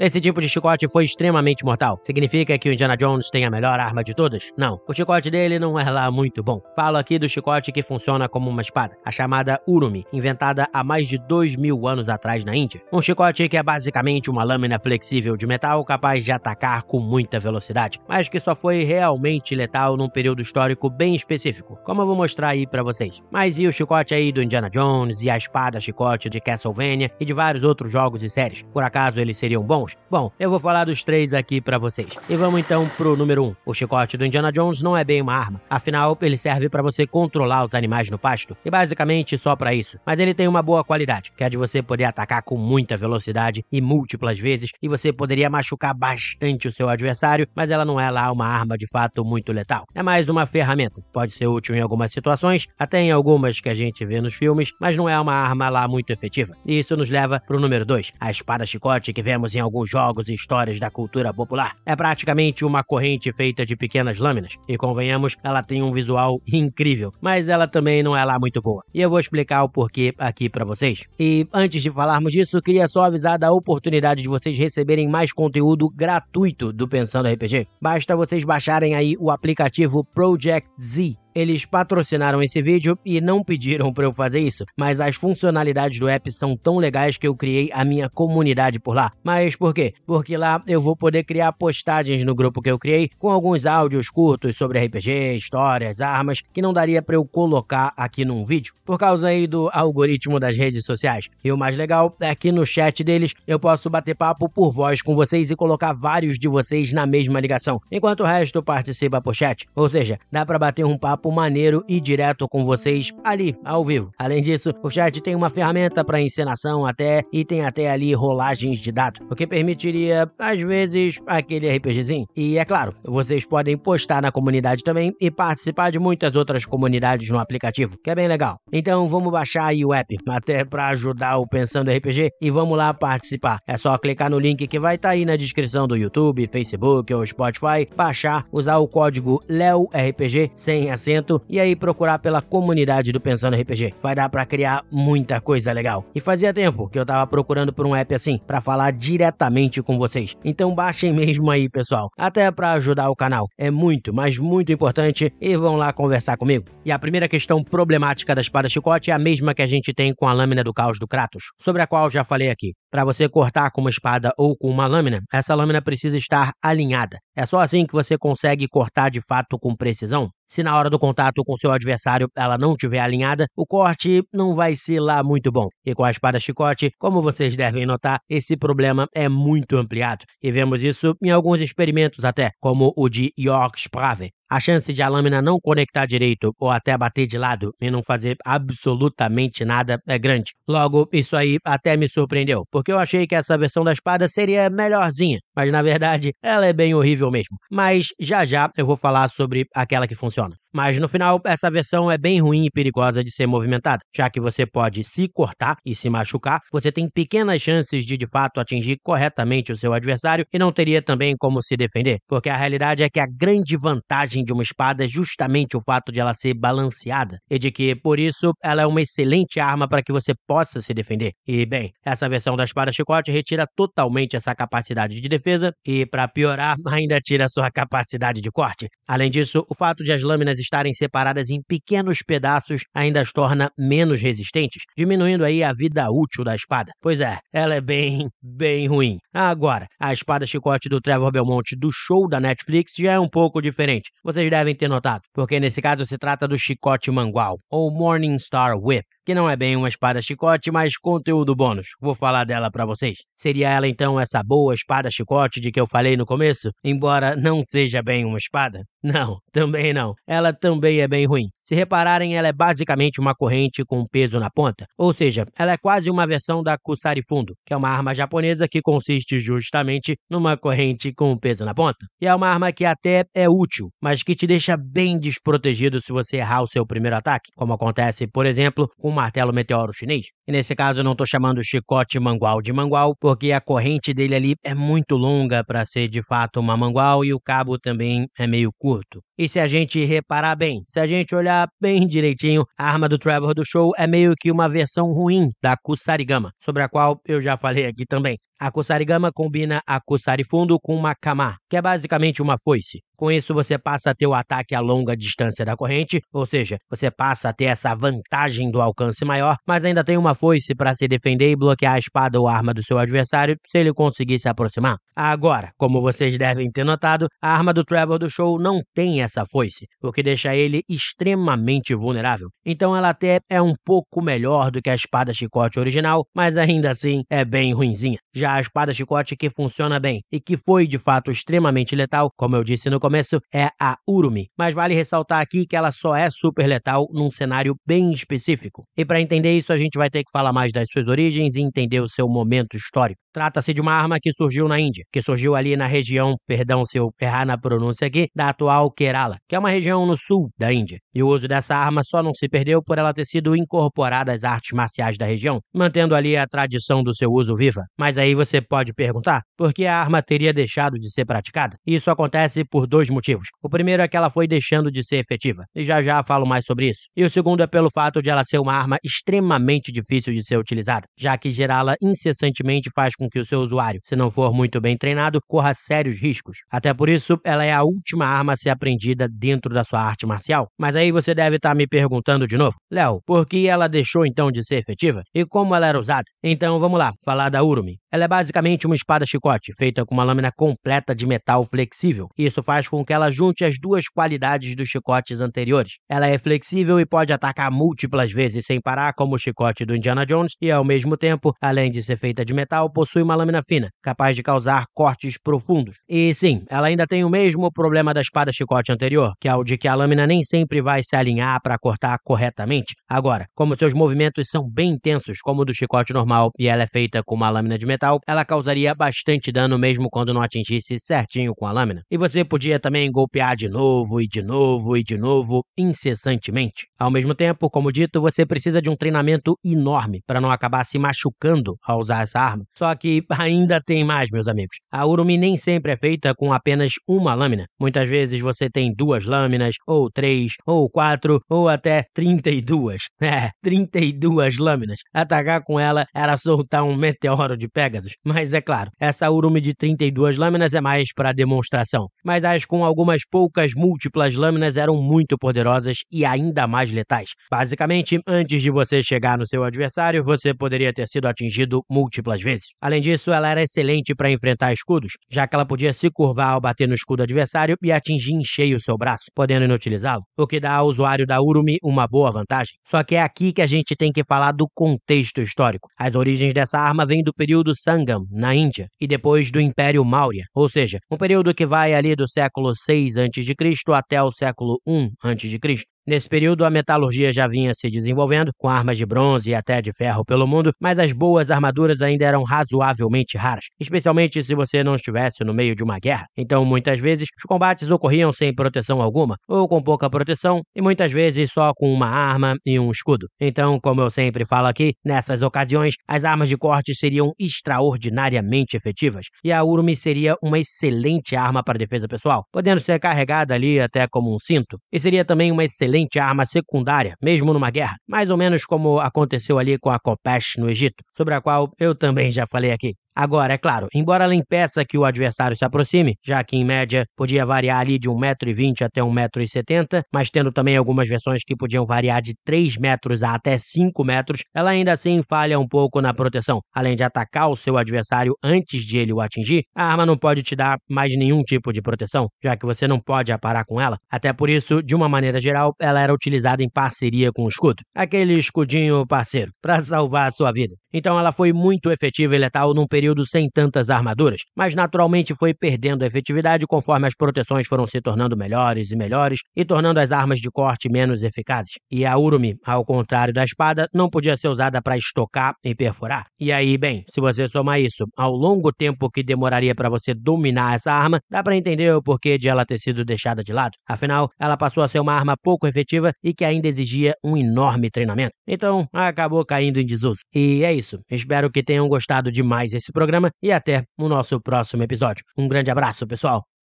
Esse tipo de chicote foi extremamente mortal. Significa que o Indiana Jones tem a melhor arma de todas? Não. O chicote dele não é lá muito bom. Falo aqui do chicote que funciona como uma espada, a chamada Urumi, inventada há mais de dois mil anos atrás na Índia. Um chicote que é basicamente uma lâmina flexível de metal capaz de atacar com muita velocidade, mas que só foi realmente letal num período histórico bem específico, como eu vou mostrar aí para vocês. Mas e o chicote aí do Indiana Jones e a espada chicote de Castlevania e de vários outros jogos e séries? Por acaso eles seriam bons? Bom, eu vou falar dos três aqui para vocês. E vamos então pro número 1. Um. O chicote do Indiana Jones não é bem uma arma, afinal ele serve para você controlar os animais no pasto e basicamente só para isso. Mas ele tem uma boa qualidade, que é de você poder atacar com muita velocidade e múltiplas vezes e você poderia machucar bastante o seu adversário, mas ela não é lá uma arma de fato muito letal. É mais uma ferramenta. Pode ser útil em algumas situações, até em algumas que a gente vê nos filmes, mas não é uma arma lá muito efetiva. E isso nos leva pro número 2, a espada chicote que vemos em alguns jogos e histórias da cultura popular. É praticamente uma corrente feita de pequenas lâminas, e convenhamos, ela tem um visual incrível, mas ela também não é lá muito boa. E eu vou explicar o porquê aqui para vocês. E antes de falarmos disso, queria só avisar da oportunidade de vocês receberem mais conteúdo gratuito do Pensando RPG. Basta vocês baixarem aí o aplicativo Project Z eles patrocinaram esse vídeo e não pediram para eu fazer isso, mas as funcionalidades do app são tão legais que eu criei a minha comunidade por lá. Mas por quê? Porque lá eu vou poder criar postagens no grupo que eu criei com alguns áudios curtos sobre RPG, histórias, armas que não daria para eu colocar aqui num vídeo por causa aí do algoritmo das redes sociais. E o mais legal é que no chat deles eu posso bater papo por voz com vocês e colocar vários de vocês na mesma ligação, enquanto o resto participa por chat. Ou seja, dá para bater um papo papo maneiro e direto com vocês ali, ao vivo. Além disso, o chat tem uma ferramenta para encenação até e tem até ali rolagens de dados, o que permitiria, às vezes, aquele RPGzinho. E é claro, vocês podem postar na comunidade também e participar de muitas outras comunidades no aplicativo, que é bem legal. Então vamos baixar aí o app, até para ajudar o Pensando RPG e vamos lá participar. É só clicar no link que vai estar tá aí na descrição do YouTube, Facebook ou Spotify, baixar, usar o código LEORPG sem acento e aí procurar pela comunidade do Pensando RPG. Vai dar para criar muita coisa legal. E fazia tempo que eu tava procurando por um app assim para falar diretamente com vocês. Então baixem mesmo aí, pessoal. Até para ajudar o canal. É muito, mas muito importante e vão lá conversar comigo. E a primeira questão problemática da espada chicote é a mesma que a gente tem com a lâmina do caos do Kratos, sobre a qual já falei aqui. Para você cortar com uma espada ou com uma lâmina, essa lâmina precisa estar alinhada. É só assim que você consegue cortar de fato com precisão. Se na hora do contato com seu adversário ela não estiver alinhada, o corte não vai ser lá muito bom. E com a espada chicote, como vocês devem notar, esse problema é muito ampliado. E vemos isso em alguns experimentos até, como o de York Sprave, a chance de a lâmina não conectar direito ou até bater de lado e não fazer absolutamente nada é grande. Logo, isso aí até me surpreendeu, porque eu achei que essa versão da espada seria melhorzinha, mas na verdade ela é bem horrível mesmo. Mas já já eu vou falar sobre aquela que funciona. Mas no final, essa versão é bem ruim e perigosa de ser movimentada, já que você pode se cortar e se machucar, você tem pequenas chances de de fato atingir corretamente o seu adversário e não teria também como se defender, porque a realidade é que a grande vantagem de uma espada é justamente o fato de ela ser balanceada e de que, por isso, ela é uma excelente arma para que você possa se defender. E bem, essa versão da espada chicote retira totalmente essa capacidade de defesa e, para piorar, ainda tira sua capacidade de corte. Além disso, o fato de as lâminas estarem separadas em pequenos pedaços ainda as torna menos resistentes, diminuindo aí a vida útil da espada. Pois é, ela é bem, bem ruim. Agora, a espada chicote do Trevor Belmont do show da Netflix já é um pouco diferente. Vocês devem ter notado, porque nesse caso se trata do chicote mangual, ou Morning Star Whip, que não é bem uma espada chicote, mas conteúdo bônus. Vou falar dela para vocês. Seria ela então essa boa espada chicote de que eu falei no começo, embora não seja bem uma espada? Não, também não. Ela também é bem ruim. Se repararem, ela é basicamente uma corrente com peso na ponta, ou seja, ela é quase uma versão da Kusari Fundo, que é uma arma japonesa que consiste justamente numa corrente com peso na ponta. E é uma arma que até é útil, mas que te deixa bem desprotegido se você errar o seu primeiro ataque, como acontece, por exemplo, com o martelo meteoro chinês. E nesse caso eu não estou chamando o chicote mangual de mangual, porque a corrente dele ali é muito longa para ser de fato uma mangual e o cabo também é meio curto. E se a gente reparar bem, se a gente olhar bem direitinho, a arma do Trevor do show é meio que uma versão ruim da Kusarigama, sobre a qual eu já falei aqui também. A Kusarigama combina a Kusarifundo com uma Kama, que é basicamente uma foice. Com isso, você passa a ter o ataque a longa distância da corrente, ou seja, você passa a ter essa vantagem do alcance maior, mas ainda tem uma foice para se defender e bloquear a espada ou arma do seu adversário se ele conseguir se aproximar. Agora, como vocês devem ter notado, a arma do Trevor do show não tem essa foice, o que deixa ele extremamente vulnerável. Então ela até é um pouco melhor do que a espada chicote original, mas ainda assim é bem ruinzinha. Já a espada chicote que funciona bem e que foi de fato extremamente letal, como eu disse no começo, é a Urumi. Mas vale ressaltar aqui que ela só é super letal num cenário bem específico. E para entender isso, a gente vai ter que falar mais das suas origens e entender o seu momento histórico. Trata-se de uma arma que surgiu na Índia, que surgiu ali na região, perdão se eu errar na pronúncia aqui, da atual Kerala, que é uma região no sul da Índia. E o uso dessa arma só não se perdeu por ela ter sido incorporada às artes marciais da região, mantendo ali a tradição do seu uso viva. Mas aí você pode perguntar, por que a arma teria deixado de ser praticada? Isso acontece por dois motivos. O primeiro é que ela foi deixando de ser efetiva, e já já falo mais sobre isso. E o segundo é pelo fato de ela ser uma arma extremamente difícil de ser utilizada, já que gerá-la incessantemente faz com que o seu usuário, se não for muito bem treinado, corra sérios riscos. Até por isso, ela é a última arma a ser aprendida dentro da sua arte marcial. Mas aí você deve estar tá me perguntando de novo, Léo, por que ela deixou então de ser efetiva? E como ela era usada? Então vamos lá, falar da Urumi. Ela é basicamente uma espada chicote, feita com uma lâmina completa de metal flexível. Isso faz com que ela junte as duas qualidades dos chicotes anteriores. Ela é flexível e pode atacar múltiplas vezes sem parar, como o chicote do Indiana Jones, e ao mesmo tempo, além de ser feita de metal, possui uma lâmina fina, capaz de causar cortes profundos. E sim, ela ainda tem o mesmo problema da espada chicote anterior, que é o de que a lâmina nem sempre vai se alinhar para cortar corretamente. Agora, como seus movimentos são bem intensos, como o do chicote normal, e ela é feita com uma lâmina de metal, ela causaria bastante dano mesmo quando não atingisse certinho com a lâmina. E você podia também golpear de novo e de novo e de novo, incessantemente. Ao mesmo tempo, como dito, você precisa de um treinamento enorme para não acabar se machucando ao usar essa arma. Só que ainda tem mais, meus amigos. A Urumi nem sempre é feita com apenas uma lâmina. Muitas vezes você tem duas lâminas, ou três, ou quatro, ou até 32. É, 32 lâminas. Atacar com ela era soltar um meteoro de Pegasus. Mas é claro, essa Urumi de 32 lâminas é mais para demonstração. Mas as com algumas poucas múltiplas lâminas eram muito poderosas e ainda mais letais. Basicamente, antes de você chegar no seu adversário, você poderia ter sido atingido múltiplas vezes. Além disso, ela era excelente para enfrentar escudos, já que ela podia se curvar ao bater no escudo adversário e atingir em cheio seu braço, podendo inutilizá-lo, o que dá ao usuário da Urumi uma boa vantagem. Só que é aqui que a gente tem que falar do contexto histórico. As origens dessa arma vêm do período Sangam, na Índia, e depois do Império Maurya, ou seja, um período que vai ali do século 6 a.C. até o século I a.C. Nesse período, a metalurgia já vinha se desenvolvendo, com armas de bronze e até de ferro pelo mundo, mas as boas armaduras ainda eram razoavelmente raras, especialmente se você não estivesse no meio de uma guerra. Então, muitas vezes, os combates ocorriam sem proteção alguma, ou com pouca proteção, e muitas vezes só com uma arma e um escudo. Então, como eu sempre falo aqui, nessas ocasiões, as armas de corte seriam extraordinariamente efetivas, e a Urumi seria uma excelente arma para defesa pessoal, podendo ser carregada ali até como um cinto, e seria também uma excelente arma secundária, mesmo numa guerra, mais ou menos como aconteceu ali com a Kopesh no Egito, sobre a qual eu também já falei aqui. Agora, é claro, embora ela impeça que o adversário se aproxime, já que em média podia variar ali de 1,20m até 1,70m, mas tendo também algumas versões que podiam variar de 3 metros a até 5 metros, ela ainda assim falha um pouco na proteção. Além de atacar o seu adversário antes de ele o atingir, a arma não pode te dar mais nenhum tipo de proteção, já que você não pode aparar com ela. Até por isso, de uma maneira geral, ela era utilizada em parceria com o escudo, aquele escudinho parceiro, para salvar a sua vida. Então ela foi muito efetiva e letal num período período sem tantas armaduras, mas naturalmente foi perdendo efetividade conforme as proteções foram se tornando melhores e melhores e tornando as armas de corte menos eficazes. E a Urumi, ao contrário da espada, não podia ser usada para estocar e perfurar. E aí, bem, se você somar isso ao longo tempo que demoraria para você dominar essa arma, dá para entender o porquê de ela ter sido deixada de lado. Afinal, ela passou a ser uma arma pouco efetiva e que ainda exigia um enorme treinamento. Então, acabou caindo em desuso. E é isso. Espero que tenham gostado demais esse programa e até o nosso próximo episódio. Um grande abraço, pessoal!